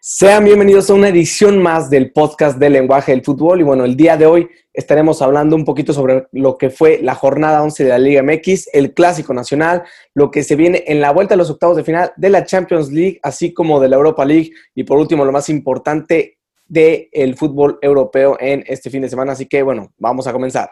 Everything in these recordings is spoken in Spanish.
Sean bienvenidos a una edición más del podcast del lenguaje del fútbol. Y bueno, el día de hoy estaremos hablando un poquito sobre lo que fue la jornada 11 de la Liga MX, el Clásico Nacional, lo que se viene en la vuelta a los octavos de final de la Champions League, así como de la Europa League. Y por último, lo más importante del fútbol europeo en este fin de semana. Así que bueno, vamos a comenzar.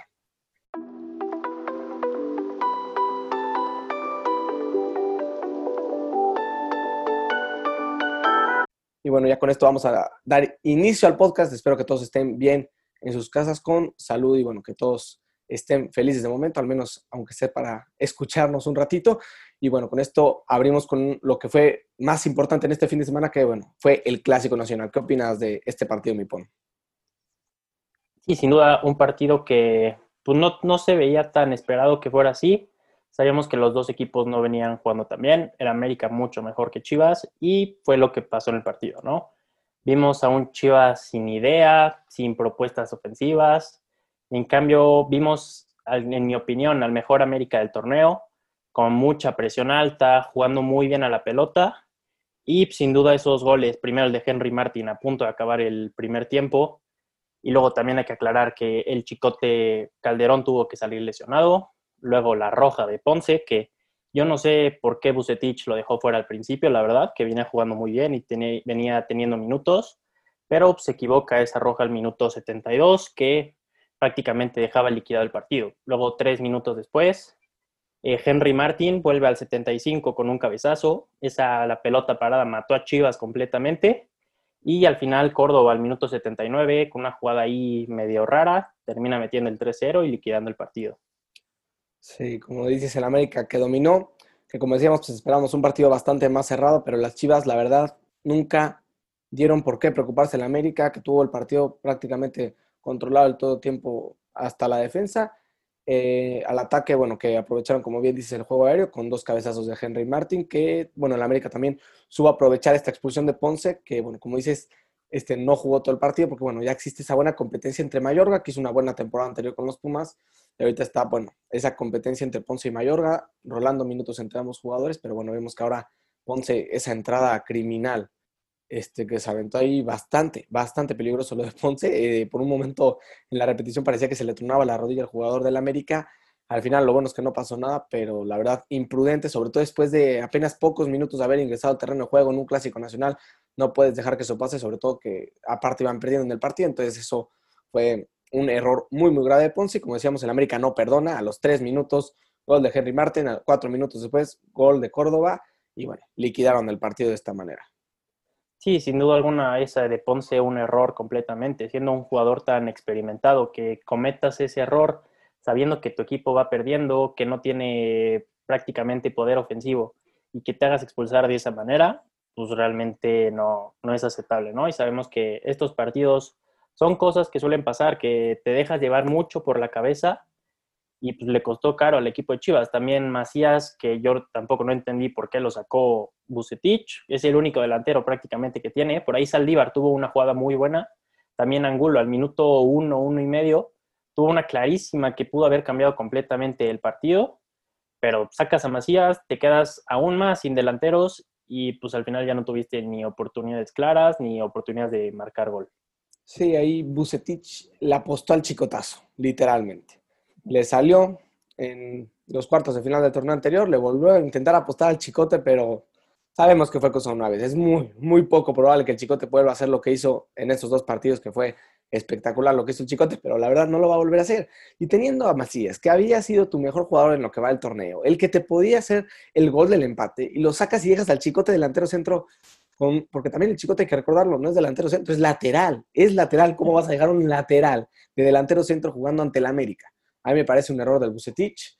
Y bueno, ya con esto vamos a dar inicio al podcast. Espero que todos estén bien en sus casas con salud y bueno, que todos estén felices de momento, al menos aunque sea para escucharnos un ratito. Y bueno, con esto abrimos con lo que fue más importante en este fin de semana, que bueno, fue el Clásico Nacional. ¿Qué opinas de este partido, Mipón? Sí, sin duda, un partido que pues, no, no se veía tan esperado que fuera así. Sabíamos que los dos equipos no venían jugando tan bien, era América mucho mejor que Chivas y fue lo que pasó en el partido, ¿no? Vimos a un Chivas sin idea, sin propuestas ofensivas. En cambio, vimos, en mi opinión, al mejor América del torneo, con mucha presión alta, jugando muy bien a la pelota. Y sin duda esos goles, primero el de Henry Martin a punto de acabar el primer tiempo. Y luego también hay que aclarar que el chicote Calderón tuvo que salir lesionado luego la roja de Ponce, que yo no sé por qué Bucetich lo dejó fuera al principio, la verdad, que venía jugando muy bien y venía teniendo minutos, pero se equivoca esa roja al minuto 72, que prácticamente dejaba liquidado el partido. Luego, tres minutos después, eh, Henry Martin vuelve al 75 con un cabezazo, esa la pelota parada mató a Chivas completamente, y al final Córdoba al minuto 79, con una jugada ahí medio rara, termina metiendo el 3-0 y liquidando el partido. Sí, como dices, el América que dominó, que como decíamos, pues esperábamos un partido bastante más cerrado, pero las Chivas, la verdad, nunca dieron por qué preocuparse el América, que tuvo el partido prácticamente controlado el todo tiempo hasta la defensa. Eh, al ataque, bueno, que aprovecharon, como bien dices, el juego aéreo con dos cabezazos de Henry Martin, que, bueno, el América también supo aprovechar esta expulsión de Ponce, que, bueno, como dices, este, no jugó todo el partido porque, bueno, ya existe esa buena competencia entre Mayorga, que hizo una buena temporada anterior con los Pumas, y ahorita está, bueno, esa competencia entre Ponce y Mayorga, rolando minutos entre ambos jugadores, pero bueno, vemos que ahora Ponce, esa entrada criminal este, que se aventó ahí bastante, bastante peligroso lo de Ponce. Eh, por un momento en la repetición parecía que se le tronaba la rodilla al jugador del América. Al final lo bueno es que no pasó nada, pero la verdad imprudente, sobre todo después de apenas pocos minutos de haber ingresado al terreno de juego en un clásico nacional, no puedes dejar que eso pase, sobre todo que aparte iban perdiendo en el partido, entonces eso fue un error muy, muy grave de Ponce. Como decíamos, el América no perdona. A los tres minutos, gol de Henry Martin. A cuatro minutos después, gol de Córdoba. Y bueno, liquidaron el partido de esta manera. Sí, sin duda alguna, esa de Ponce un error completamente. Siendo un jugador tan experimentado, que cometas ese error sabiendo que tu equipo va perdiendo, que no tiene prácticamente poder ofensivo y que te hagas expulsar de esa manera, pues realmente no, no es aceptable, ¿no? Y sabemos que estos partidos son cosas que suelen pasar, que te dejas llevar mucho por la cabeza y pues le costó caro al equipo de Chivas. También Macías, que yo tampoco no entendí por qué lo sacó Bucetich, es el único delantero prácticamente que tiene. Por ahí Saldívar tuvo una jugada muy buena. También Angulo al minuto uno, uno y medio, tuvo una clarísima que pudo haber cambiado completamente el partido, pero sacas a Macías, te quedas aún más sin delanteros y pues al final ya no tuviste ni oportunidades claras ni oportunidades de marcar gol. Sí, ahí Bucetich le apostó al chicotazo, literalmente. Le salió en los cuartos de final del torneo anterior, le volvió a intentar apostar al chicote, pero sabemos que fue cosa una vez. Es muy, muy poco probable que el chicote vuelva a hacer lo que hizo en estos dos partidos, que fue espectacular lo que hizo el chicote, pero la verdad no lo va a volver a hacer. Y teniendo a Macías, que había sido tu mejor jugador en lo que va el torneo, el que te podía hacer el gol del empate, y lo sacas y llegas al chicote delantero centro porque también el chicote hay que recordarlo, no es delantero centro, es lateral, es lateral. ¿Cómo vas a dejar un lateral de delantero centro jugando ante el América? A mí me parece un error del Bucetich.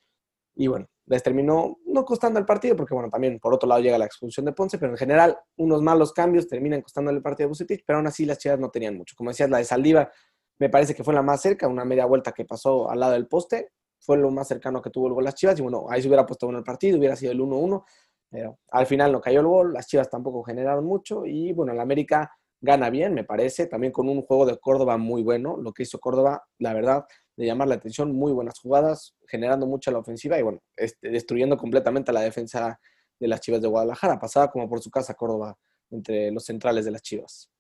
Y bueno, les terminó no costando el partido, porque bueno, también por otro lado llega la expulsión de Ponce, pero en general unos malos cambios terminan costando el partido de Bucetich, pero aún así las chivas no tenían mucho. Como decías, la de Saldívar me parece que fue la más cerca, una media vuelta que pasó al lado del poste, fue lo más cercano que tuvo el gol las chivas, y bueno, ahí se hubiera puesto bueno el partido, hubiera sido el 1-1, pero al final no cayó el gol, las Chivas tampoco generaron mucho y bueno, el América gana bien, me parece, también con un juego de Córdoba muy bueno, lo que hizo Córdoba, la verdad, de llamar la atención, muy buenas jugadas, generando mucha la ofensiva y bueno, este, destruyendo completamente la defensa de las Chivas de Guadalajara. Pasaba como por su casa Córdoba entre los centrales de las Chivas.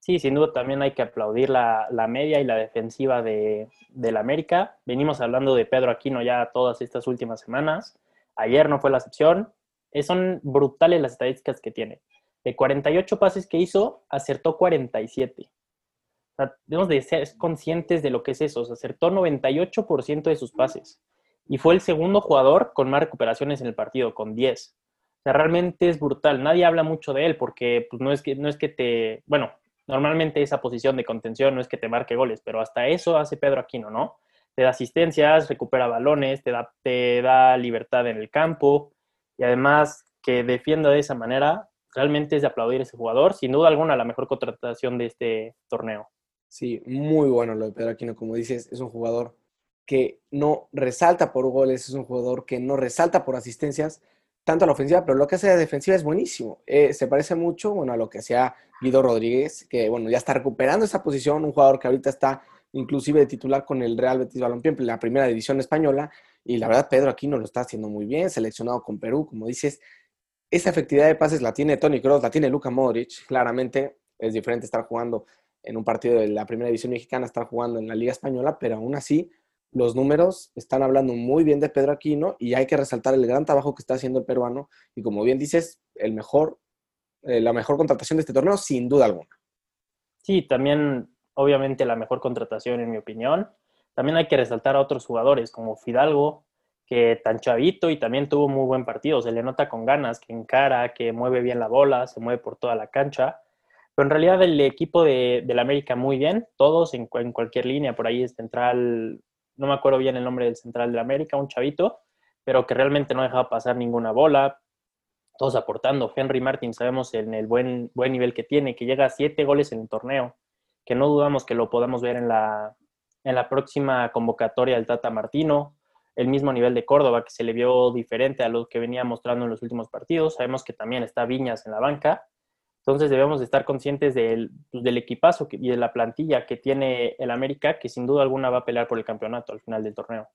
Sí, sin duda también hay que aplaudir la, media y la defensiva de, la América. Venimos hablando de Pedro Aquino ya todas estas últimas semanas. Ayer no fue la excepción. Eh, son brutales las estadísticas que tiene. De 48 pases que hizo, acertó 47. O sea, debemos de ser conscientes de lo que es eso. acertó 98% de sus pases. Y fue el segundo jugador con más recuperaciones en el partido, con 10. O sea, realmente es brutal. Nadie habla mucho de él porque pues, no, es que, no es que te... Bueno, normalmente esa posición de contención no es que te marque goles, pero hasta eso hace Pedro Aquino, ¿no? Te da asistencias, recupera balones, te da, te da libertad en el campo y además que defienda de esa manera, realmente es de aplaudir a ese jugador. Sin duda alguna, la mejor contratación de este torneo. Sí, muy bueno lo de Pedro Aquino, como dices, es un jugador que no resalta por goles, es un jugador que no resalta por asistencias, tanto a la ofensiva, pero lo que hace de defensiva es buenísimo. Eh, se parece mucho, bueno, a lo que hacía Guido Rodríguez, que, bueno, ya está recuperando esa posición, un jugador que ahorita está inclusive de titular con el Real Betis Balompié la primera división española, y la verdad Pedro aquí no lo está haciendo muy bien, seleccionado con Perú, como dices, esa efectividad de pases la tiene Tony Kroos, la tiene Luka Modric, claramente es diferente estar jugando en un partido de la primera división mexicana, estar jugando en la Liga Española, pero aún así los números están hablando muy bien de Pedro Aquino y hay que resaltar el gran trabajo que está haciendo el peruano y como bien dices, el mejor, eh, la mejor contratación de este torneo sin duda alguna. Sí, también obviamente la mejor contratación en mi opinión. También hay que resaltar a otros jugadores como Fidalgo, que tan chavito y también tuvo muy buen partido, se le nota con ganas, que encara, que mueve bien la bola, se mueve por toda la cancha. Pero en realidad el equipo de, la América muy bien, todos en, cualquier línea, por ahí es central no me acuerdo bien el nombre del central de América, un chavito, pero que realmente no dejaba pasar ninguna bola, todos aportando. Henry Martin, sabemos en el buen, buen nivel que tiene, que llega a siete goles en el torneo, que no dudamos que lo podamos ver en la, en la próxima convocatoria del Tata Martino. El mismo nivel de Córdoba, que se le vio diferente a lo que venía mostrando en los últimos partidos. Sabemos que también está Viñas en la banca entonces debemos de estar conscientes del, pues, del, equipazo y de la plantilla que tiene el América, que sin duda alguna va a pelear por el campeonato al final del torneo.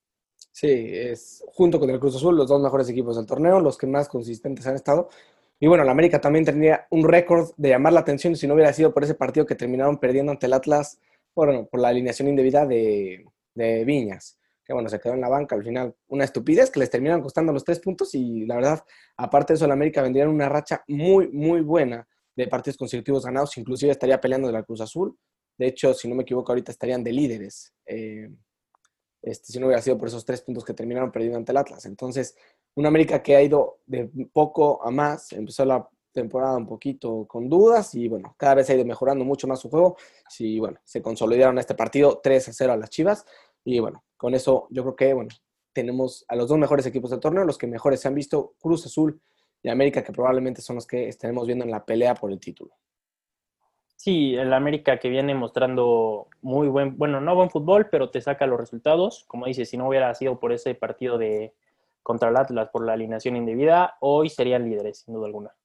Sí, es junto con el Cruz Azul los dos mejores equipos del torneo, los que más consistentes han estado. Y bueno, el América también tendría un récord de llamar la atención si no hubiera sido por ese partido que terminaron perdiendo ante el Atlas, bueno, por la alineación indebida de, de Viñas que bueno, se quedó en la banca al final. Una estupidez que les terminan costando los tres puntos y la verdad, aparte de eso, el América vendría una racha muy, muy buena de partidos consecutivos ganados, inclusive estaría peleando de la Cruz Azul. De hecho, si no me equivoco, ahorita estarían de líderes. Eh, este, si no hubiera sido por esos tres puntos que terminaron perdiendo ante el Atlas. Entonces, una América que ha ido de poco a más, empezó la temporada un poquito con dudas y bueno, cada vez ha ido mejorando mucho más su juego. Sí, bueno, se consolidaron este partido 3 a 0 a las Chivas y bueno, con eso yo creo que bueno, tenemos a los dos mejores equipos del torneo, los que mejores se han visto, Cruz Azul y América, que probablemente son los que estaremos viendo en la pelea por el título. Sí, el América que viene mostrando muy buen, bueno, no buen fútbol, pero te saca los resultados. Como dices, si no hubiera sido por ese partido de contra el Atlas por la alineación indebida, hoy serían líderes, sin duda alguna.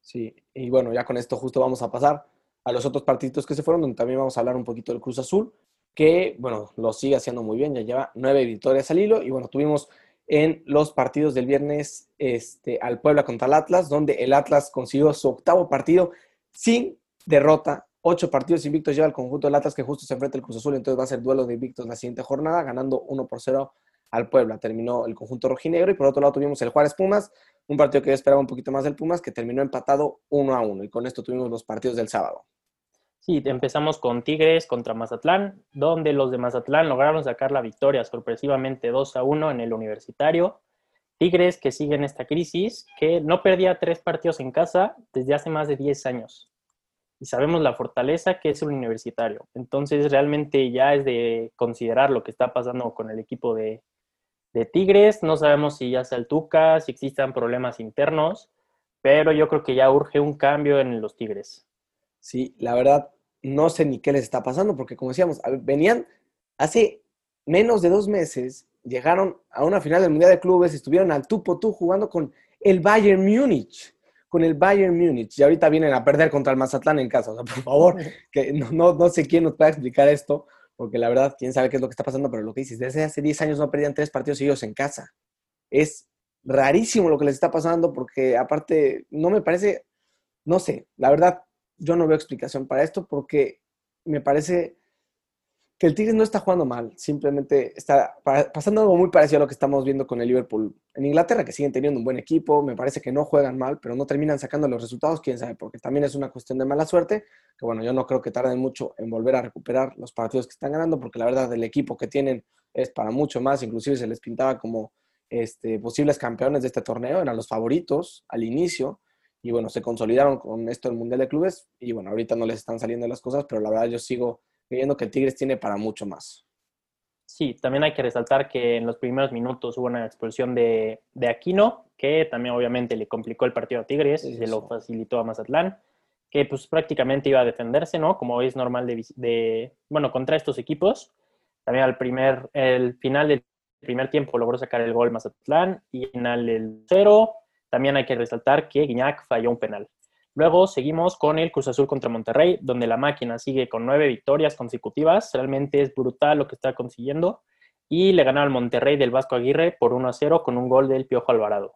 Sí, y bueno, ya con esto justo vamos a pasar a los otros partidos que se fueron, donde también vamos a hablar un poquito del Cruz Azul, que, bueno, lo sigue haciendo muy bien, ya lleva nueve victorias al hilo, y bueno, tuvimos en los partidos del viernes este, al Puebla contra el Atlas, donde el Atlas consiguió su octavo partido sin derrota. Ocho partidos invictos lleva el conjunto del Atlas que justo se enfrenta el Cruz Azul, entonces va a ser duelo de invictos la siguiente jornada, ganando 1 por 0 al Puebla. Terminó el conjunto rojinegro y por otro lado tuvimos el Juárez Pumas, un partido que yo esperaba un poquito más del Pumas, que terminó empatado 1 a 1 y con esto tuvimos los partidos del sábado. Sí, empezamos con Tigres contra Mazatlán, donde los de Mazatlán lograron sacar la victoria sorpresivamente 2 a 1 en el universitario. Tigres que sigue en esta crisis, que no perdía tres partidos en casa desde hace más de 10 años. Y sabemos la fortaleza que es el universitario. Entonces realmente ya es de considerar lo que está pasando con el equipo de, de Tigres. No sabemos si ya sea el Tuca, si existan problemas internos, pero yo creo que ya urge un cambio en los Tigres. Sí, la verdad, no sé ni qué les está pasando, porque como decíamos, venían hace menos de dos meses, llegaron a una final del Mundial de Clubes, estuvieron al tú por tú jugando con el Bayern Múnich, con el Bayern Múnich, y ahorita vienen a perder contra el Mazatlán en casa. O sea, por favor, que no, no, no sé quién nos pueda explicar esto, porque la verdad, quién sabe qué es lo que está pasando, pero lo que dices, desde hace 10 años no perdían tres partidos seguidos en casa. Es rarísimo lo que les está pasando, porque aparte, no me parece no sé, la verdad, yo no veo explicación para esto porque me parece que el Tigres no está jugando mal, simplemente está pasando algo muy parecido a lo que estamos viendo con el Liverpool. En Inglaterra, que siguen teniendo un buen equipo, me parece que no juegan mal, pero no terminan sacando los resultados, quién sabe, porque también es una cuestión de mala suerte, que bueno, yo no creo que tarden mucho en volver a recuperar los partidos que están ganando, porque la verdad el equipo que tienen es para mucho más, inclusive se les pintaba como este, posibles campeones de este torneo, eran los favoritos al inicio, y bueno, se consolidaron con esto del Mundial de Clubes, y bueno, ahorita no les están saliendo las cosas, pero la verdad yo sigo creyendo que Tigres tiene para mucho más. Sí, también hay que resaltar que en los primeros minutos hubo una expulsión de, de Aquino, que también obviamente le complicó el partido a Tigres, y se lo facilitó a Mazatlán, que pues prácticamente iba a defenderse, ¿no? Como es normal de, de bueno, contra estos equipos. También al primer, el final del primer tiempo logró sacar el gol Mazatlán y en el cero también hay que resaltar que Guiñac falló un penal. Luego seguimos con el Cruz Azul contra Monterrey, donde la máquina sigue con nueve victorias consecutivas. Realmente es brutal lo que está consiguiendo. Y le ganaron al Monterrey del Vasco Aguirre por 1 a 0 con un gol del Piojo Alvarado.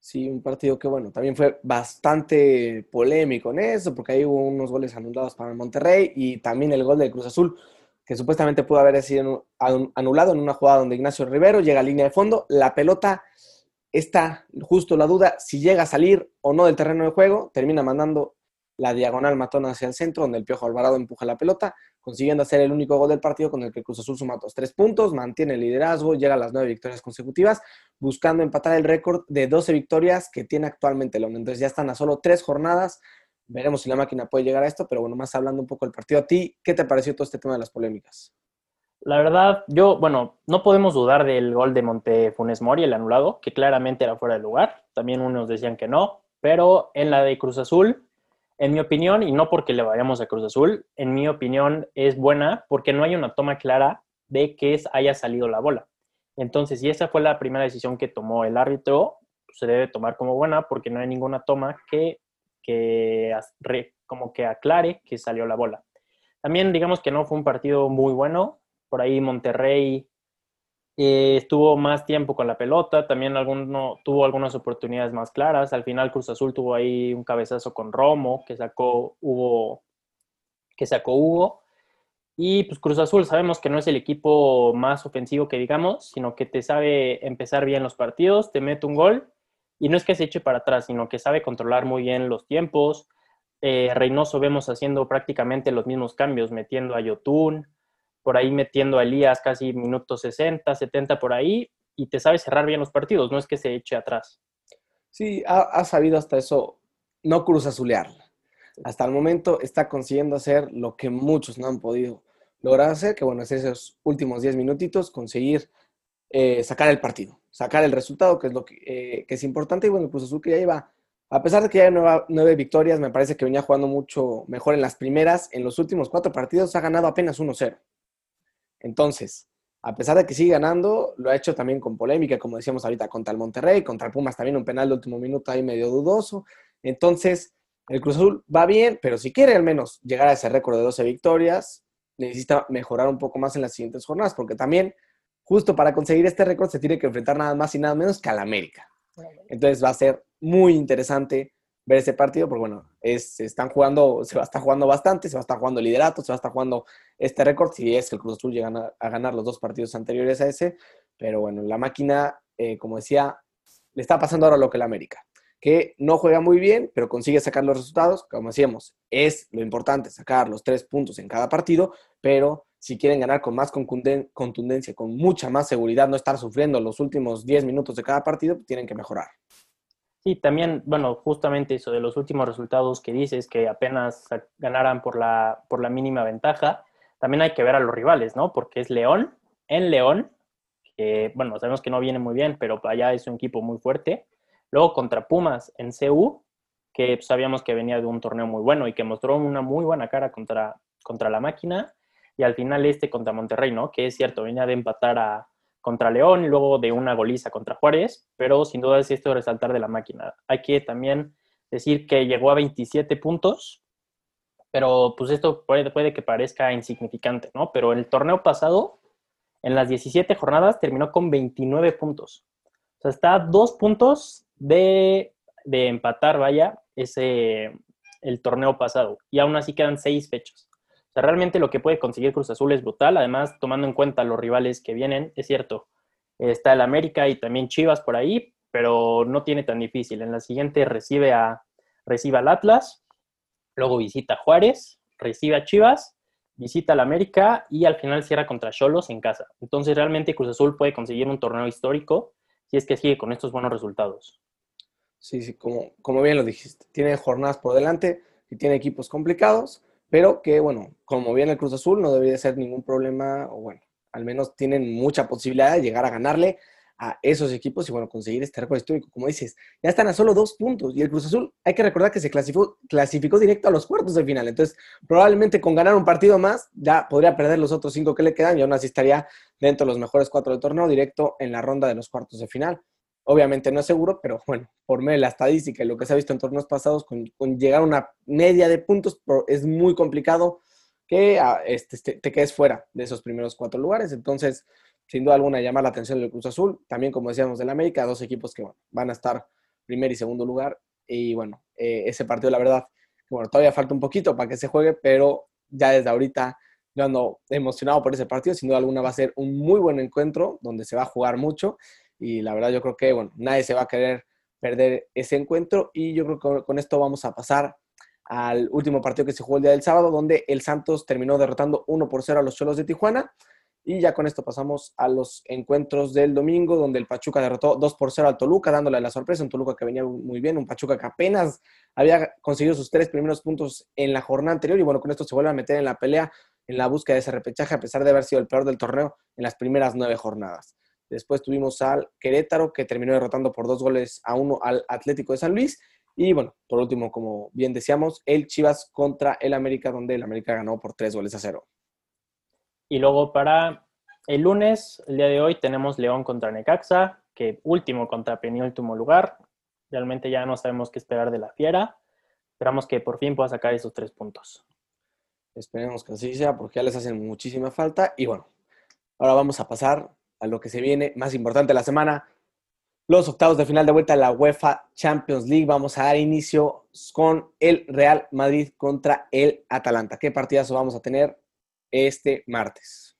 Sí, un partido que, bueno, también fue bastante polémico en eso, porque ahí hubo unos goles anulados para el Monterrey y también el gol del Cruz Azul, que supuestamente pudo haber sido anulado en una jugada donde Ignacio Rivero llega a línea de fondo, la pelota está justo la duda si llega a salir o no del terreno de juego, termina mandando la diagonal matona hacia el centro, donde el Piojo Alvarado empuja la pelota, consiguiendo hacer el único gol del partido con el que Cruz Azul suma dos tres puntos, mantiene el liderazgo, llega a las nueve victorias consecutivas, buscando empatar el récord de 12 victorias que tiene actualmente León. Entonces ya están a solo tres jornadas. Veremos si la máquina puede llegar a esto, pero bueno, más hablando un poco del partido, ¿a ti qué te pareció todo este tema de las polémicas? La verdad, yo, bueno, no podemos dudar del gol de Monte Funes Mori, el anulado, que claramente era fuera de lugar. También unos decían que no, pero en la de Cruz Azul, en mi opinión, y no porque le vayamos a Cruz Azul, en mi opinión es buena porque no hay una toma clara de que haya salido la bola. Entonces, si esa fue la primera decisión que tomó el árbitro, se debe tomar como buena porque no hay ninguna toma que, que como que aclare que salió la bola. También digamos que no fue un partido muy bueno, por ahí Monterrey eh, estuvo más tiempo con la pelota, también alguno, tuvo algunas oportunidades más claras. Al final Cruz Azul tuvo ahí un cabezazo con Romo que sacó Hugo, que sacó Hugo. Y pues Cruz Azul sabemos que no es el equipo más ofensivo que digamos, sino que te sabe empezar bien los partidos, te mete un gol y no es que se eche para atrás, sino que sabe controlar muy bien los tiempos. Eh, Reynoso vemos haciendo prácticamente los mismos cambios, metiendo a Yotun, por ahí metiendo a Elías casi minutos 60, 70 por ahí, y te sabe cerrar bien los partidos, no es que se eche atrás. Sí, ha, sabido hasta eso no cruz azulearla. Hasta el momento está consiguiendo hacer lo que muchos no han podido lograr hacer, que bueno, es esos últimos 10 minutitos conseguir eh, sacar el partido, sacar el resultado, que es lo que, eh, es importante. Y bueno, Cruz Azul que ya iba, a pesar de que ya hay nueve victorias, me parece que venía jugando mucho mejor en las primeras. En los últimos cuatro partidos ha ganado apenas 1-0. Entonces, a pesar de que sigue ganando, lo ha hecho también con polémica, como decíamos ahorita, contra el Monterrey, contra el Pumas también un penal de último minuto ahí medio dudoso. Entonces, el Cruz Azul va bien, pero si quiere al menos llegar a ese récord de 12 victorias, necesita mejorar un poco más en las siguientes jornadas, porque también, justo para conseguir este récord, se tiene que enfrentar nada más y nada menos que al América. Entonces va a ser muy interesante ver ese partido, porque bueno, es, se están jugando, se va a estar jugando bastante, se va a estar jugando liderato, se va a estar jugando este récord, si es que el Cruz Azul llega a, ganar los dos partidos anteriores a ese, pero bueno, la máquina, eh, como decía, le está pasando ahora lo que la América, que no juega muy bien, pero consigue sacar los resultados, como decíamos, es lo importante, sacar los tres puntos en cada partido, pero si quieren ganar con más contundencia, con mucha más seguridad, no estar sufriendo los últimos 10 minutos de cada partido, tienen que mejorar. Sí, también, bueno, justamente eso de los últimos resultados que dices, que apenas ganaran por la, por la mínima ventaja, también hay que ver a los rivales, ¿no? Porque es León, en León, que, bueno, sabemos que no viene muy bien, pero allá es un equipo muy fuerte. Luego contra Pumas en CU, que sabíamos que venía de un torneo muy bueno y que mostró una muy buena cara contra, contra la máquina. Y al final este contra Monterrey, ¿no? Que es cierto, venía de empatar a, contra León luego de una goliza contra Juárez, pero sin duda es esto resaltar de la máquina. Hay que también decir que llegó a 27 puntos, pero pues esto puede, que parezca insignificante, ¿no? Pero el torneo pasado, en las 17 jornadas, terminó con 29 puntos. O sea, está a dos puntos de de empatar, vaya, ese, el torneo pasado. Y aún así quedan seis fechas. O sea, realmente lo que puede conseguir Cruz Azul es brutal. Además, tomando en cuenta los rivales que vienen, es cierto, está el América y también Chivas por ahí, pero no tiene tan difícil. En la siguiente recibe, a, al Atlas, luego visita Juárez, recibe a Chivas, visita al América y al final cierra contra Cholos en casa. Entonces, realmente Cruz Azul puede conseguir un torneo histórico si es que sigue con estos buenos resultados. Sí, sí, como, como bien lo dijiste. Tiene jornadas por delante y tiene equipos complicados, pero que, bueno, como bien el Cruz Azul, no debería ser ningún problema, o bueno, al menos tienen mucha posibilidad de llegar a ganarle a esos equipos y, bueno, conseguir este récord histórico. Como dices, ya están a solo dos puntos y el Cruz Azul, hay que recordar que se clasificó, clasificó directo a los cuartos de final. Entonces, probablemente con ganar un partido más, ya podría perder los otros cinco que le quedan y aún así estaría dentro de los mejores cuatro del torneo, directo en la ronda de los cuartos de final. Obviamente no es seguro, pero bueno, por medio de la estadística y lo que se ha visto en torneos pasados, con, llegar a una media de puntos es muy complicado que ah, este, te quedes fuera de esos primeros cuatro lugares. Entonces, sin duda alguna, llamar la atención del Cruz Azul. También, como decíamos, del América, dos equipos que van a estar primer y segundo lugar. Y bueno, eh, ese partido, la verdad, bueno, todavía falta un poquito para que se juegue, pero ya desde ahorita yo ando emocionado por ese partido. Sin duda alguna va a ser un muy buen encuentro donde se va a jugar mucho y la verdad yo creo que, bueno, nadie se va a querer perder ese encuentro y yo creo que con esto vamos a pasar al último partido que se jugó el día del sábado, donde el Santos terminó derrotando 1 por 0 a los Cholos de Tijuana. Y ya con esto pasamos a los encuentros del domingo, donde el Pachuca derrotó 2 por 0 al Toluca, dándole la sorpresa. Un Toluca que venía muy bien, un Pachuca que apenas había conseguido sus tres primeros puntos en la jornada anterior. Y bueno, con esto se vuelve a meter en la pelea, en la búsqueda de ese repechaje, a pesar de haber sido el peor del torneo en las primeras nueve jornadas. Después tuvimos al Querétaro, que terminó derrotando por dos goles a uno al Atlético de San Luis. Y bueno, por último, como bien decíamos, el Chivas contra el América, donde el América ganó por tres goles a cero. Y luego para el lunes, el día de hoy, tenemos León contra Necaxa, que último contra penúltimo lugar. Realmente ya no sabemos qué esperar de la fiera. Esperamos que por fin pueda sacar esos tres puntos. Esperemos que así sea, porque ya les hacen muchísima falta. Y bueno, ahora vamos a pasar a lo que se viene más importante de la semana, los octavos de final de vuelta de la UEFA Champions League. Vamos a dar inicio con el Real Madrid contra el Atalanta. ¿Qué partidazo vamos a tener este martes?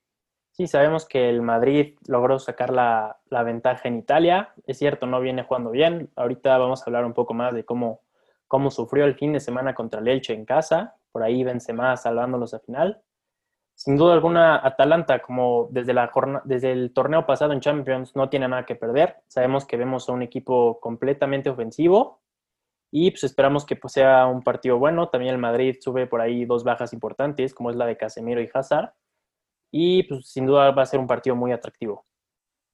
Sí, sabemos que el Madrid logró sacar la, la, ventaja en Italia. Es cierto, no viene jugando bien. Ahorita vamos a hablar un poco más de cómo, cómo sufrió el fin de semana contra el Elche en casa. Por ahí más salvándolos a final sin duda alguna, Atalanta, como desde, la desde el torneo pasado en Champions, no tiene nada que perder. Sabemos que vemos a un equipo completamente ofensivo y pues esperamos que pues, sea un partido bueno. También el Madrid sube por ahí dos bajas importantes, como es la de Casemiro y Hazard. Y pues sin duda va a ser un partido muy atractivo.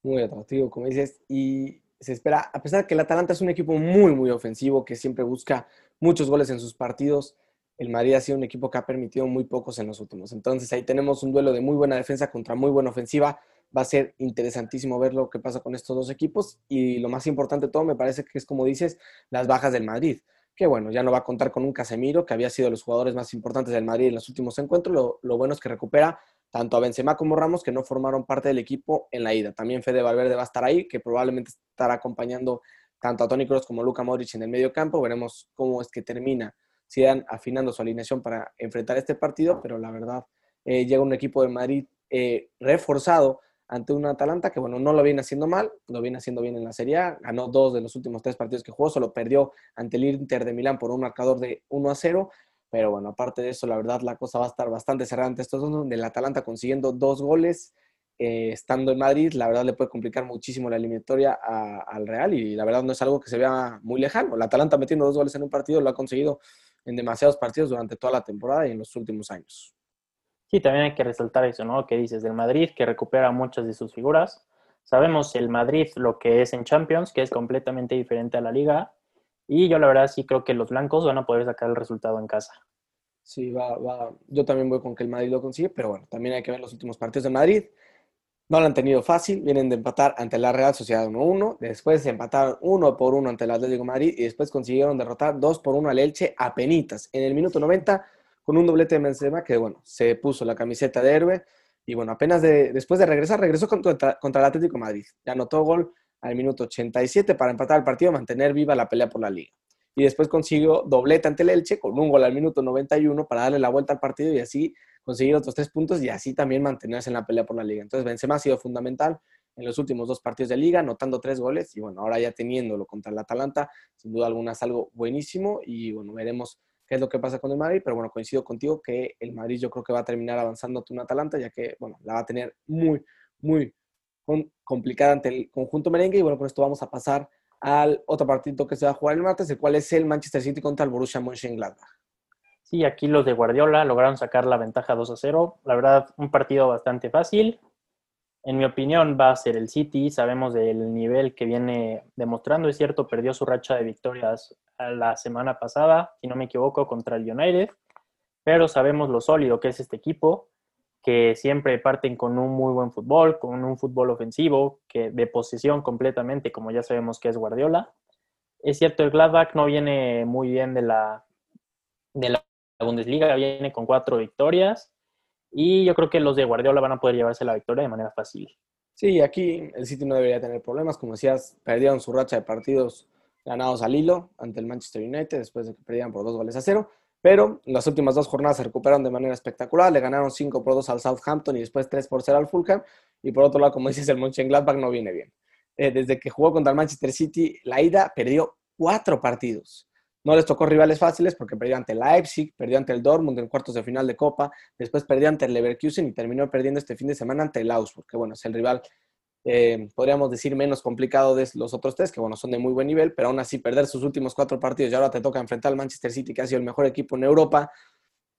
Muy atractivo, como dices. Y se espera, a pesar de que el Atalanta es un equipo muy, muy ofensivo, que siempre busca muchos goles en sus partidos, el Madrid ha sido un equipo que ha permitido muy pocos en los últimos. Entonces ahí tenemos un duelo de muy buena defensa contra muy buena ofensiva. Va a ser interesantísimo ver lo que pasa con estos dos equipos y lo más importante de todo me parece que es como dices, las bajas del Madrid. Que bueno, ya no va a contar con un Casemiro, que había sido los jugadores más importantes del Madrid en los últimos encuentros. Lo, lo bueno es que recupera tanto a Benzema como Ramos, que no formaron parte del equipo en la ida. También Fede Valverde va a estar ahí, que probablemente estará acompañando tanto a Tony Kroos como a Luka Modric en el medio campo. Veremos cómo es que termina sigan afinando su alineación para enfrentar este partido, pero la verdad eh, llega un equipo de Madrid eh, reforzado ante un Atalanta que, bueno, no lo viene haciendo mal, lo viene haciendo bien en la Serie A, ganó dos de los últimos tres partidos que jugó, solo perdió ante el Inter de Milán por un marcador de 1 a 0, pero bueno, aparte de eso, la verdad la cosa va a estar bastante cerrada ante estos dos, donde el Atalanta consiguiendo dos goles, eh, estando en Madrid, la verdad le puede complicar muchísimo la eliminatoria al Real y la verdad no es algo que se vea muy lejano. El Atalanta metiendo dos goles en un partido lo ha conseguido en demasiados partidos durante toda la temporada y en los últimos años. Sí, también hay que resaltar eso, ¿no? Que dices del Madrid, que recupera muchas de sus figuras. Sabemos el Madrid lo que es en Champions, que es completamente diferente a la liga. Y yo la verdad sí creo que los blancos van a poder sacar el resultado en casa. Sí, va, va. Yo también voy con que el Madrid lo consigue, pero bueno, también hay que ver los últimos partidos de Madrid. No lo han tenido fácil, vienen de empatar ante la Real Sociedad 1-1, después empataron 1 por 1 ante el Atlético de Madrid y después consiguieron derrotar 2 por 1 al Elche a penitas en el minuto 90 con un doblete de Benzema que, bueno, se puso la camiseta de héroe y, bueno, apenas después de regresar, regresó contra, contra el Atlético de Madrid. Ya anotó gol al minuto 87 para empatar el partido y mantener viva la pelea por la liga. y después consiguió doblete ante el Elche con un gol al minuto 91 para darle la vuelta al partido y así conseguir otros tres puntos y así también mantenerse en la pelea por la liga. Entonces Benzema ha sido fundamental en los últimos dos partidos de liga, anotando tres goles y bueno, ahora ya teniéndolo contra el Atalanta, sin duda alguna es algo buenísimo y bueno, veremos qué es lo que pasa con el Madrid, pero bueno, coincido contigo que el Madrid yo creo que va a terminar avanzando ante un Atalanta, ya que bueno, la va a tener muy, muy complicada ante el conjunto merengue y bueno, con esto vamos a pasar al otro partido que se va a jugar el martes, el cual es el Manchester City contra el Borussia Mönchengladbach. Sí, aquí los de Guardiola lograron sacar la ventaja 2 a 0. La verdad, un partido bastante fácil. En mi opinión, va a ser el City. Sabemos del nivel que viene demostrando. Es cierto, perdió su racha de victorias la semana pasada, si no me equivoco, contra el United. Pero sabemos lo sólido que es este equipo que siempre parten con un muy buen fútbol, con un fútbol ofensivo, que de posesión completamente, como ya sabemos que es Guardiola. Es cierto, el Gladbach no viene muy bien de la, de la Bundesliga, viene con cuatro victorias y yo creo que los de Guardiola van a poder llevarse la victoria de manera fácil. Sí, aquí el City no debería tener problemas. Como decías, perdieron su racha de partidos ganados al hilo ante el Manchester United después de que perdieran por dos goles a cero. Pero las últimas dos jornadas se recuperaron de manera espectacular. Le ganaron 5 por 2 al Southampton y después 3 por 0 al Fulham. Y por otro lado, como dices, el Mönchengladbach no viene bien. Eh, desde que jugó contra el Manchester City, la ida perdió cuatro partidos. No les tocó rivales fáciles porque perdió ante Leipzig, perdió ante el Dortmund en cuartos de final de Copa, después perdió ante el Leverkusen y terminó perdiendo este fin de semana ante el Augsburg, que bueno, es el rival eh, podríamos decir, menos complicado de los otros tres, que bueno, son de muy buen nivel, pero aún así perder sus últimos cuatro partidos y ahora te toca enfrentar al Manchester City, que ha sido el mejor equipo en Europa,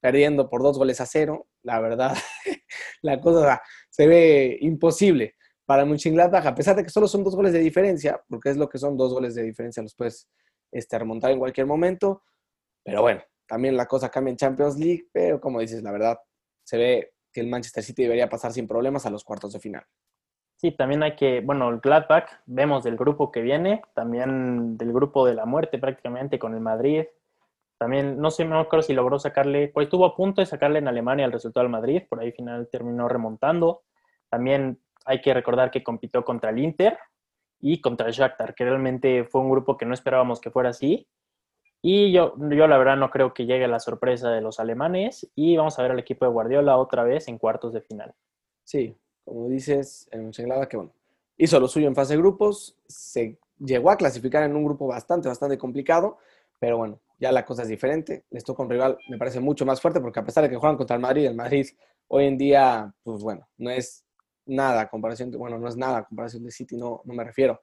perdiendo por dos goles a cero, la verdad, la cosa se ve imposible para Mönchengladbach, a pesar de que solo son dos goles de diferencia, porque es lo que son dos goles de diferencia, los puedes este, remontar en cualquier momento, pero bueno, también la cosa cambia en Champions League, pero como dices, la verdad, se ve que el Manchester City debería pasar sin problemas a los cuartos de final. Sí, también hay que, bueno, el Gladbach, vemos del grupo que viene, también del grupo de la muerte prácticamente con el Madrid. También, no sé, no creo si logró sacarle, pues estuvo a punto de sacarle en Alemania el resultado al Madrid, por ahí final terminó remontando. También hay que recordar que compitió contra el Inter y contra el Shakhtar, que realmente fue un grupo que no esperábamos que fuera así. Y yo, yo la verdad no creo que llegue la sorpresa de los alemanes y vamos a ver al equipo de Guardiola otra vez en cuartos de final. Sí, como dices, en Mönchengladbach, que bueno, hizo lo suyo en fase de grupos, se llegó a clasificar en un grupo bastante, bastante complicado, pero bueno, ya la cosa es diferente. Les toca un rival, me parece mucho más fuerte, porque a pesar de que juegan contra el Madrid, el Madrid hoy en día, pues bueno, no es nada comparación, bueno, no es nada comparación de City, no, no me refiero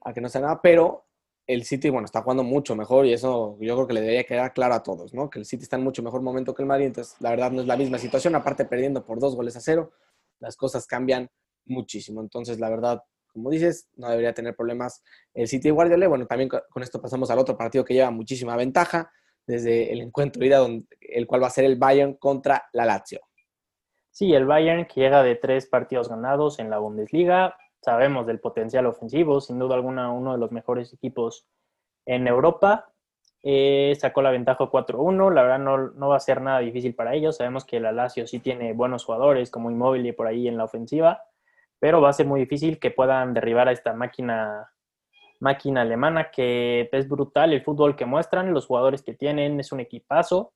a que no sea nada, pero el City, bueno, está jugando mucho mejor y eso yo creo que le debería quedar claro a todos, ¿no? Que el City está en mucho mejor momento que el Madrid, entonces la verdad no es la misma situación, aparte perdiendo por dos goles a cero, las cosas cambian muchísimo. Entonces, la verdad, como dices, no debería tener problemas el City Guardiola. Bueno, también con esto pasamos al otro partido que lleva muchísima ventaja desde el encuentro ida, el cual va a ser el Bayern contra la Lazio. Sí, el Bayern que llega de tres partidos ganados en la Bundesliga. Sabemos del potencial ofensivo, sin duda alguna uno de los mejores equipos en Europa. Eh, sacó la ventaja 4-1, la verdad no, no, va a ser nada difícil para ellos, sabemos que la Lazio sí tiene buenos jugadores como Immobile por ahí en la ofensiva, pero va a ser muy difícil que puedan derribar a esta máquina, máquina alemana que es brutal el fútbol que muestran, los jugadores que tienen, es un equipazo,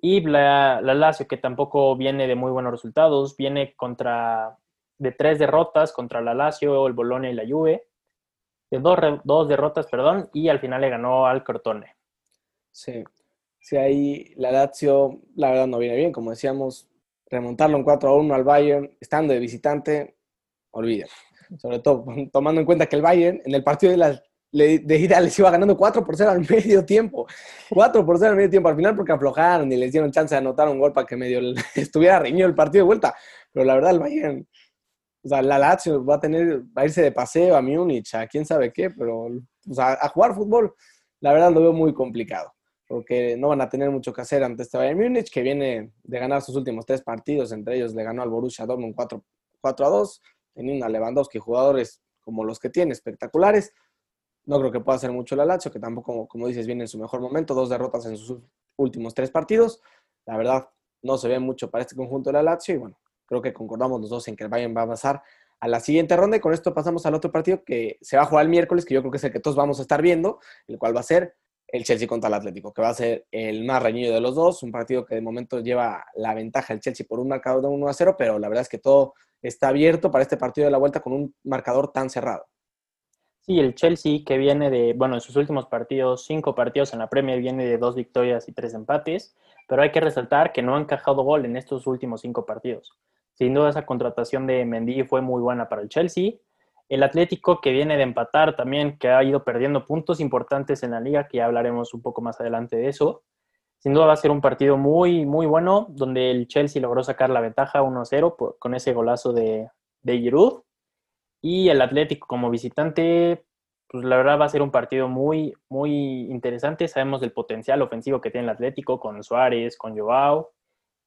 y la, la Lazio que tampoco viene de muy buenos resultados, viene contra de tres derrotas contra la Lazio, el Bologna y la Juve, de dos, dos derrotas, perdón, y al final le ganó al Crotone. Sí, sí, ahí la Lazio, la verdad, no viene bien. Como decíamos, remontarlo en 4 a 1 al Bayern, estando de visitante, olviden. Sobre todo tomando en cuenta que el Bayern en el partido de, la, de ida les iba ganando 4 por 0 al medio tiempo. 4 por 0 al medio tiempo al final porque aflojaron y les dieron chance de anotar un gol para que medio estuviera reñido el partido de vuelta. Pero la verdad, el Bayern, o sea, la Lazio va a tener, va a irse de paseo a Múnich, a quién sabe qué, pero o sea, a jugar fútbol, la verdad lo veo muy complicado porque no van a tener mucho que hacer ante este Bayern Múnich, que viene de ganar sus últimos tres partidos, entre ellos le ganó al Borussia Dortmund 4, 4 a 2, teniendo a Lewandowski jugadores como los que tiene, espectaculares. No creo que pueda hacer mucho la Lazio, que tampoco, como dices, viene en su mejor momento, dos derrotas en sus últimos tres partidos. La verdad, no se ve mucho para este conjunto de la Lazio y bueno, creo que concordamos los dos en que el Bayern va a pasar a la siguiente ronda y con esto pasamos al otro partido que se va a jugar el miércoles, que yo creo que es el que todos vamos a estar viendo, el cual va a ser el Chelsea contra el Atlético, que va a ser el más reñido de los dos, un partido que de momento lleva la ventaja el Chelsea por un marcador de 1 a 0, pero la verdad es que todo está abierto para este partido de la vuelta con un marcador tan cerrado. Sí, el Chelsea que viene de, bueno, en sus últimos partidos, cinco partidos en la Premier, viene de dos victorias y tres empates, pero hay que resaltar que no ha encajado gol en estos últimos cinco partidos. Sin duda esa contratación de Mendy fue muy buena para el Chelsea. El Atlético que viene de empatar también, que ha ido perdiendo puntos importantes en la liga, que ya hablaremos un poco más adelante de eso. Sin duda va a ser un partido muy, muy bueno, donde el Chelsea logró sacar la ventaja 1-0 con ese golazo de, de Giroud. Y el Atlético como visitante, pues la verdad va a ser un partido muy, muy interesante. Sabemos del potencial ofensivo que tiene el Atlético con Suárez, con Joao.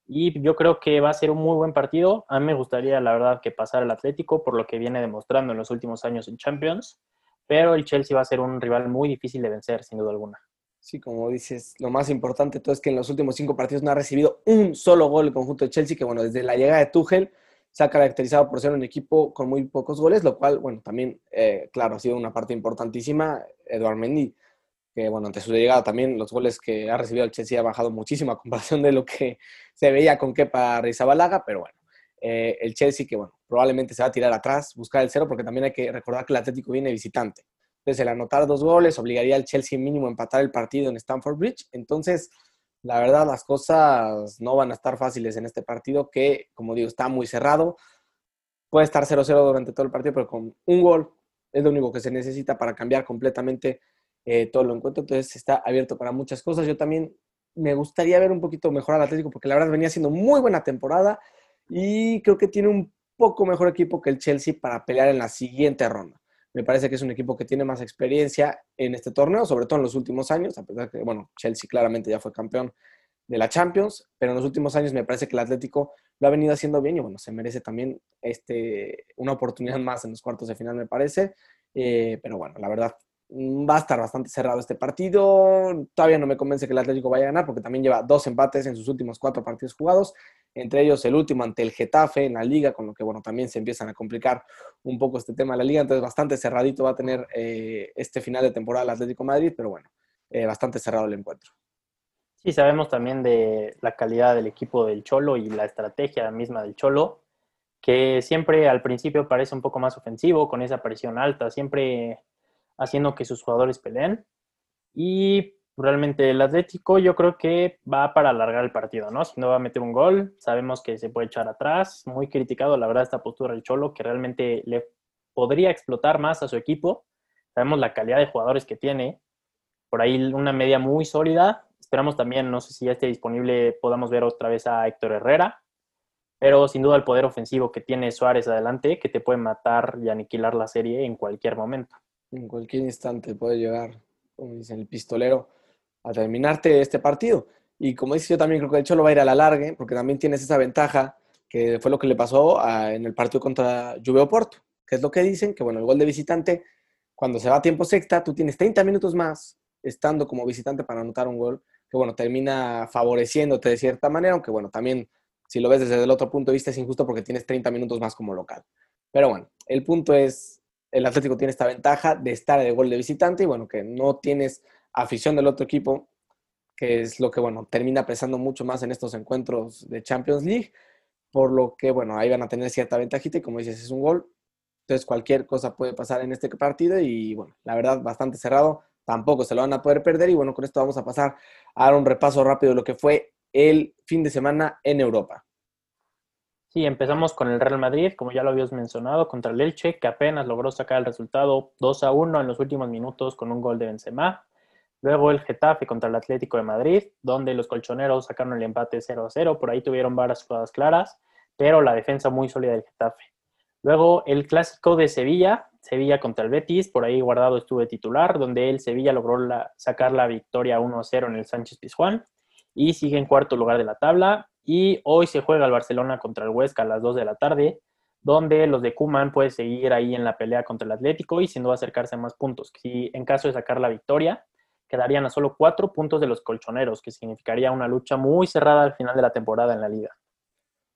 Y yo creo que va a ser un muy buen partido. A mí me gustaría, la verdad, que pasara el Atlético por lo que viene demostrando en los últimos años en Champions. Pero el Chelsea va a ser un rival muy difícil de vencer, sin duda alguna. Sí, como dices, lo más importante todo es que en los últimos cinco partidos no ha recibido un solo gol el conjunto de Chelsea, que bueno, desde la llegada de Tuchel se ha caracterizado por ser un equipo con muy pocos goles, lo cual, bueno, también, eh, claro, ha sido una parte importantísima, Eduard Mendy, que bueno, ante su llegada también los goles que ha recibido el Chelsea ha bajado muchísimo a comparación de lo que se veía con Kepa Rizabalaga, pero bueno, eh, el Chelsea que bueno, probablemente se va a tirar atrás, buscar el cero, porque también hay que recordar que el Atlético viene visitante. Entonces, el anotar dos goles obligaría al Chelsea mínimo a empatar el partido en Stamford Bridge. Entonces, la verdad, las cosas no van a estar fáciles en este partido que, como digo, está muy cerrado. Puede estar 0-0 durante todo el partido, pero con un gol es lo único que se necesita para cambiar completamente eh, todo lo encuentro. Entonces, está abierto para muchas cosas. Yo también me gustaría ver un poquito mejor al Atlético porque la verdad venía siendo muy buena temporada y creo que tiene un poco mejor equipo que el Chelsea para pelear en la siguiente ronda. Me parece que es un equipo que tiene más experiencia en este torneo, sobre todo en los últimos años, a pesar que, bueno, Chelsea claramente ya fue campeón de la Champions, pero en los últimos años me parece que el Atlético lo ha venido haciendo bien y bueno, se merece también este, una oportunidad más en los cuartos de final, me parece. Eh, pero bueno, la verdad, va a estar bastante cerrado este partido. Todavía no me convence que el Atlético vaya a ganar porque también lleva dos empates en sus últimos cuatro partidos jugados, entre ellos el último ante el Getafe en la liga, con lo que bueno, también se empiezan a complicar un poco este tema de la liga. Entonces bastante cerradito va a tener eh, este final de temporada el Atlético Madrid, pero bueno, eh, bastante cerrado el encuentro. Sí, sabemos también de la calidad del equipo del Cholo y la estrategia misma del Cholo, que siempre al principio parece un poco más ofensivo, con esa presión alta, siempre haciendo que sus jugadores peleen. Y realmente el Atlético yo creo que va para alargar el partido, ¿no? Si no va a meter un gol, sabemos que se puede echar atrás. Muy criticado, la verdad, esta postura del Cholo, que realmente le podría explotar más a su equipo. Sabemos la calidad de jugadores que tiene. Por ahí una media muy sólida. Esperamos también, no sé si ya esté disponible, podamos ver otra vez a Héctor Herrera. Pero sin duda el poder ofensivo que tiene Suárez adelante, que te puede matar y aniquilar la serie en cualquier momento en cualquier instante puede llegar, como dicen, el pistolero a terminarte este partido. Y como dice yo también creo que el Cholo va a ir a la larga, porque también tienes esa ventaja que fue lo que le pasó en el partido contra Juve Porto, que es lo que dicen, que bueno, el gol de visitante, cuando se va a tiempo sexta, tú tienes 30 minutos más estando como visitante para anotar un gol, que bueno, termina favoreciéndote de cierta manera, aunque bueno, también si lo ves desde el otro punto de vista es injusto porque tienes 30 minutos más como local. Pero bueno, el punto es el Atlético tiene esta ventaja de estar de gol de visitante y bueno, que no tienes afición del otro equipo, que es lo que bueno, termina pesando mucho más en estos encuentros de Champions League, por lo que bueno, ahí van a tener cierta ventajita y como dices, es un gol. Entonces cualquier cosa puede pasar en este partido y bueno, la verdad bastante cerrado, tampoco se lo van a poder perder y bueno, con esto vamos a pasar a dar un repaso rápido de lo que fue el fin de semana en Europa. Sí, empezamos con el Real Madrid, como ya lo habías mencionado, contra el Elche, que apenas logró sacar el resultado 2 a 1 en los últimos minutos con un gol de Benzema. Luego el Getafe contra el Atlético de Madrid, donde los colchoneros sacaron el empate 0 a 0. Por ahí tuvieron varias jugadas claras, pero la defensa muy sólida del Getafe. Luego el clásico de Sevilla, Sevilla contra el Betis, por ahí guardado estuve titular, donde el Sevilla logró sacar la victoria 1 a 0 en el Sánchez Pizjuán y sigue en cuarto lugar de la tabla. Y hoy se juega el Barcelona contra el Huesca a las 2 de la tarde, donde los de Kuman pueden seguir ahí en la pelea contra el Atlético y sin duda acercarse a más puntos. Si en caso de sacar la victoria, quedarían a solo cuatro puntos de los colchoneros, que significaría una lucha muy cerrada al final de la temporada en la liga.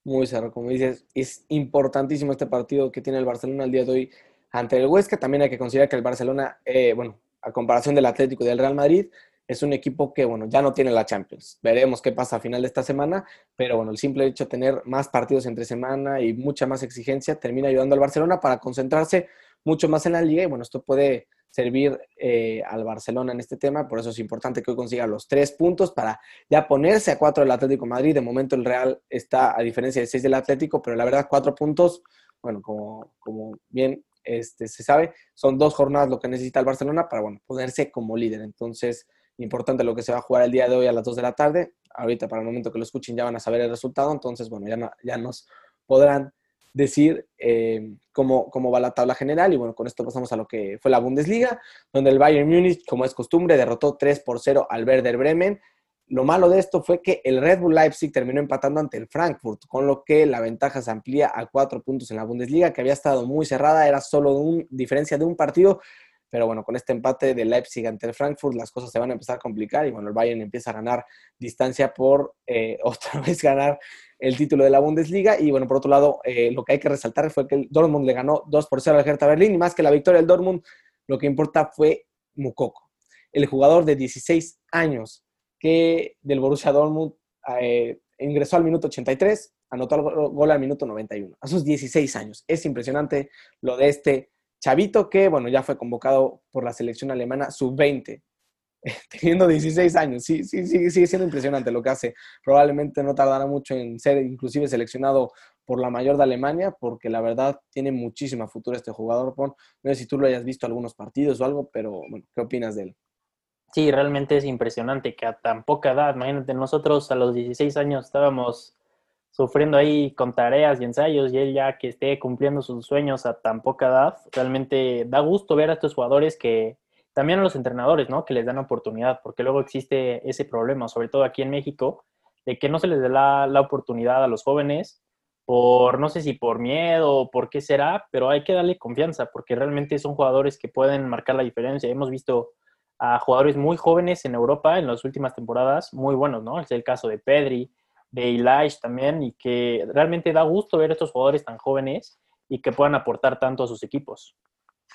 Muy cerrado, como dices, es importantísimo este partido que tiene el Barcelona el día de hoy ante el Huesca. También hay que considerar que el Barcelona, eh, bueno, a comparación del Atlético y del Real Madrid, es un equipo que, bueno, ya no tiene la Champions. Veremos qué pasa a final de esta semana, pero bueno, el simple hecho de tener más partidos entre semana y mucha más exigencia termina ayudando al Barcelona para concentrarse mucho más en la liga y bueno, esto puede servir eh, al Barcelona en este tema, por eso es importante que hoy consiga los tres puntos para ya ponerse a cuatro del Atlético Madrid. De momento el Real está a diferencia de seis del Atlético, pero la verdad cuatro puntos, bueno, como, como bien este, se sabe, son dos jornadas lo que necesita el Barcelona para bueno, ponerse como líder. Entonces, importante lo que se va a jugar el día de hoy a las 2 de la tarde. Ahorita, para el momento que lo escuchen, ya van a saber el resultado. Entonces, bueno, ya, ya nos podrán decir eh, cómo, cómo, va la tabla general. Y bueno, con esto pasamos a lo que fue la Bundesliga, donde el Bayern Múnich, como es costumbre, derrotó 3 por 0 al Werder Bremen. Lo malo de esto fue que el Red Bull Leipzig terminó empatando ante el Frankfurt, con lo que la ventaja se amplía a cuatro puntos en la Bundesliga, que había estado muy cerrada, era solo una diferencia de un partido, pero bueno, con este empate de Leipzig ante el Frankfurt, las cosas se van a empezar a complicar y bueno, el Bayern empieza a ganar distancia por eh, otra vez ganar el título de la Bundesliga. Y bueno, por otro lado, eh, lo que hay que resaltar fue que el Dortmund le ganó 2 por 0 al Hertha Berlín y más que la victoria del Dortmund, lo que importa fue Mukoko, el jugador de 16 años que del Borussia Dortmund eh, ingresó al minuto 83, anotó el gol al minuto 91, a sus 16 años. Es impresionante lo de este Chavito que, bueno, ya fue convocado por la selección alemana sub-20, teniendo 16 años. Sí, sí, sí, sigue siendo impresionante lo que hace. Probablemente no tardará mucho en ser inclusive seleccionado por la mayor de Alemania, porque la verdad tiene muchísima futuro este jugador. no sé si tú lo hayas visto algunos partidos o algo, pero bueno, ¿qué opinas de él? Sí, realmente es impresionante que a tan poca edad, imagínate, nosotros a los 16 años estábamos sufriendo ahí con tareas y ensayos y él ya que esté cumpliendo sus sueños a tan poca edad, realmente da gusto ver a estos jugadores que también a los entrenadores, ¿no? Que les dan oportunidad, porque luego existe ese problema, sobre todo aquí en México, de que no se les da la, oportunidad a los jóvenes por, no sé si por miedo o por qué será, pero hay que darle confianza, porque realmente son jugadores que pueden marcar la diferencia. Hemos visto a jugadores muy jóvenes en Europa en las últimas temporadas, muy buenos, ¿no? Es el caso de Pedri, de Elish también y que realmente da gusto ver a estos jugadores tan jóvenes y que puedan aportar tanto a sus equipos.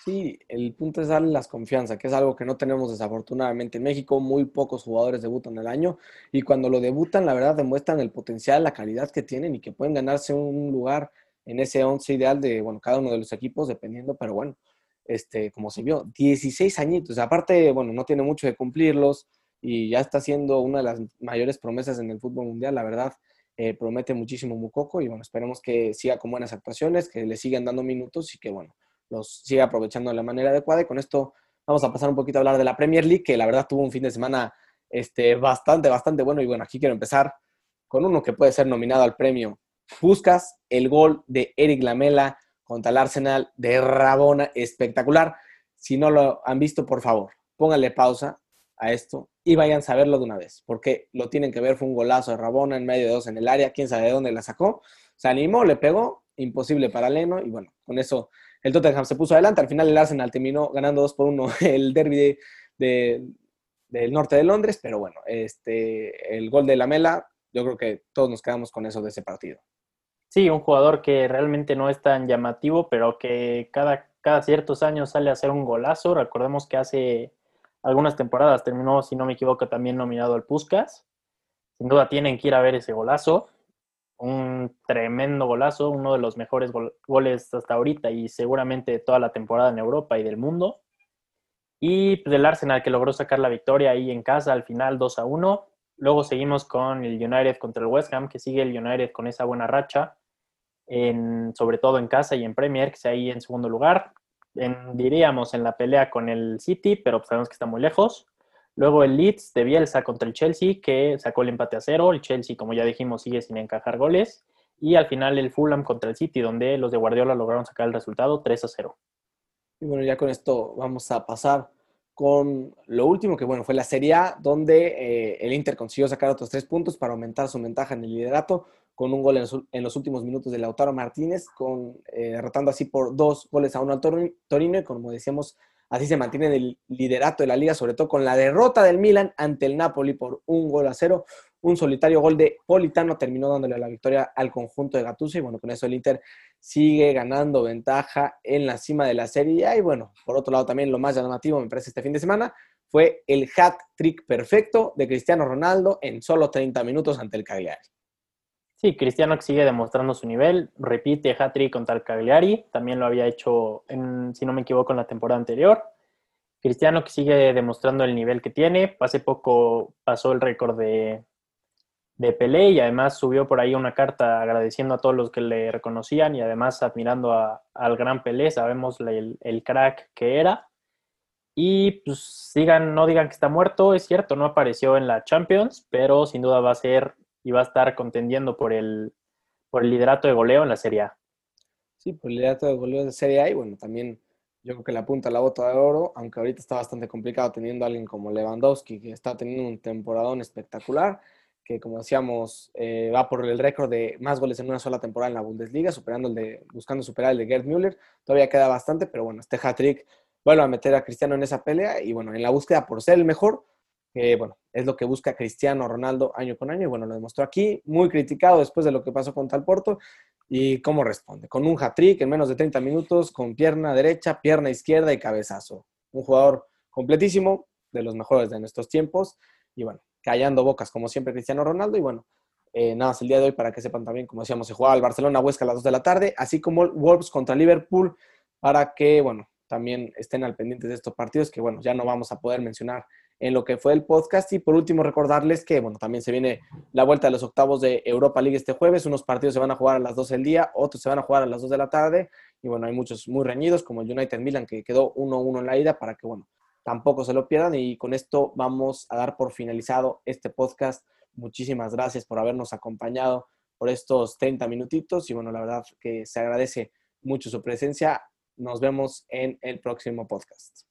Sí, el punto es darle las confianza, que es algo que no tenemos desafortunadamente en México. Muy pocos jugadores debutan el año y cuando lo debutan, la verdad, demuestran el potencial, la calidad que tienen y que pueden ganarse un lugar en ese once ideal de, bueno, cada uno de los equipos, dependiendo, pero bueno, este, como se vio, 16 añitos. Aparte, bueno, no tiene mucho de cumplirlos y ya está siendo una de las mayores promesas en el fútbol mundial, la verdad. Eh, promete muchísimo Mukoko y bueno, esperemos que siga con buenas actuaciones, que le sigan dando minutos y que bueno, los siga aprovechando de la manera adecuada. Y con esto vamos a pasar un poquito a hablar de la Premier League, que la verdad tuvo un fin de semana este, bastante, bastante bueno. Y bueno, aquí quiero empezar con uno que puede ser nominado al premio. Buscas el gol de Eric Lamela contra el Arsenal de Rabona, espectacular. Si no lo han visto, por favor, pónganle pausa a esto y vayan a verlo de una vez, porque lo tienen que ver, fue un golazo de Rabona en medio de dos en el área, quién sabe de dónde la sacó, se animó, le pegó, imposible para Leno, y bueno, con eso el Tottenham se puso adelante, al final el Arsenal terminó ganando 2 por 1 el derby de, del norte de Londres, pero bueno, este, el gol de Lamela, yo creo que todos nos quedamos con eso de ese partido. Sí, un jugador que realmente no es tan llamativo, pero que cada, cada ciertos años sale a hacer un golazo. Recordemos que hace algunas temporadas. Terminó, si no me equivoco, también nominado al Puskas. Sin duda tienen que ir a ver ese golazo. Un tremendo golazo, uno de los mejores goles hasta ahorita y seguramente de toda la temporada en Europa y del mundo. Y pues, del Arsenal que logró sacar la victoria ahí en casa al final 2 a 1. Luego seguimos con el United contra el West Ham, que sigue el United con esa buena racha, en, sobre todo en casa y en Premier, que está ahí en segundo lugar diríamos, en la pelea con el City, pero sabemos que está muy lejos. Luego el Leeds de Bielsa contra el Chelsea, que sacó el empate a cero. El Chelsea, como ya dijimos, sigue sin encajar goles. Y al final el Fulham contra el City, donde los de Guardiola lograron sacar el resultado 3 a 0. Y bueno, ya con esto vamos a pasar con lo último, que bueno, fue la Serie A, donde eh, el Inter consiguió sacar otros tres puntos para aumentar su ventaja en el liderato con un gol en, los últimos minutos de Lautaro Martínez, con, eh, derrotando así por dos goles a uno al Torino, y como decíamos, así se mantiene en el liderato de la liga, sobre todo con la derrota del Milan ante el Napoli por un gol a cero. Un solitario gol de Politano terminó dándole la victoria al conjunto de Gattuso y bueno, con eso el Inter sigue ganando ventaja en la cima de la Serie y bueno, por otro lado también lo más llamativo me parece este fin de semana fue el hat-trick perfecto de Cristiano Ronaldo en solo 30 minutos ante el Cagliari. Sí, Cristiano sigue demostrando su nivel, repite hat-trick contra el Cagliari, también lo había hecho, en, si no me equivoco, en la temporada anterior. Cristiano que sigue demostrando el nivel que tiene, hace poco pasó el récord de, de Pelé y además subió por ahí una carta agradeciendo a todos los que le reconocían y además admirando al gran Pelé, sabemos el, el, crack que era. Y pues digan, no digan que está muerto, es cierto, no apareció en la Champions, pero sin duda va a ser y va a estar contendiendo por el, por el liderato de goleo en la Serie A. Sí, por el liderato de goleo de Serie A y bueno, también yo creo que la punta la bota de oro, aunque ahorita está bastante complicado teniendo a alguien como Lewandowski, que está teniendo un temporadón espectacular que como decíamos eh, va por el récord de más goles en una sola temporada en la Bundesliga, superando el de, buscando superar el de Gerd Müller. Todavía queda bastante, pero bueno, este hat-trick vuelve a meter a Cristiano en esa pelea y bueno, en la búsqueda por ser el mejor, que bueno, es lo que busca Cristiano Ronaldo año con año y bueno, lo demostró aquí, muy criticado después de lo que pasó contra el Porto y cómo responde, con un hat-trick en menos de 30 minutos, con pierna derecha, pierna izquierda y cabezazo. Un jugador completísimo, de los mejores de nuestros tiempos y bueno, callando bocas, como siempre, Cristiano Ronaldo. Y bueno, eh, nada más el día de hoy para que sepan también, como decíamos, se jugaba el Barcelona-Huesca a las 2 de la tarde, así como el Wolves contra Liverpool, para que, bueno, también estén al pendiente de estos partidos que, bueno, ya no vamos a poder mencionar en lo que fue el podcast. Y por último, recordarles que, bueno, también se viene la vuelta de los octavos de Europa League este jueves. Unos partidos se van a jugar a las 12 del día, otros se van a jugar a las 2 de la tarde. Y bueno, hay muchos muy reñidos, como el United Milan, que quedó 1-1 en la ida, para que, bueno, tampoco se lo pierdan y con esto vamos a dar por finalizado este podcast. Muchísimas gracias por habernos acompañado por estos 30 minutitos y bueno, la verdad que se agradece mucho su presencia. Nos vemos en el próximo podcast.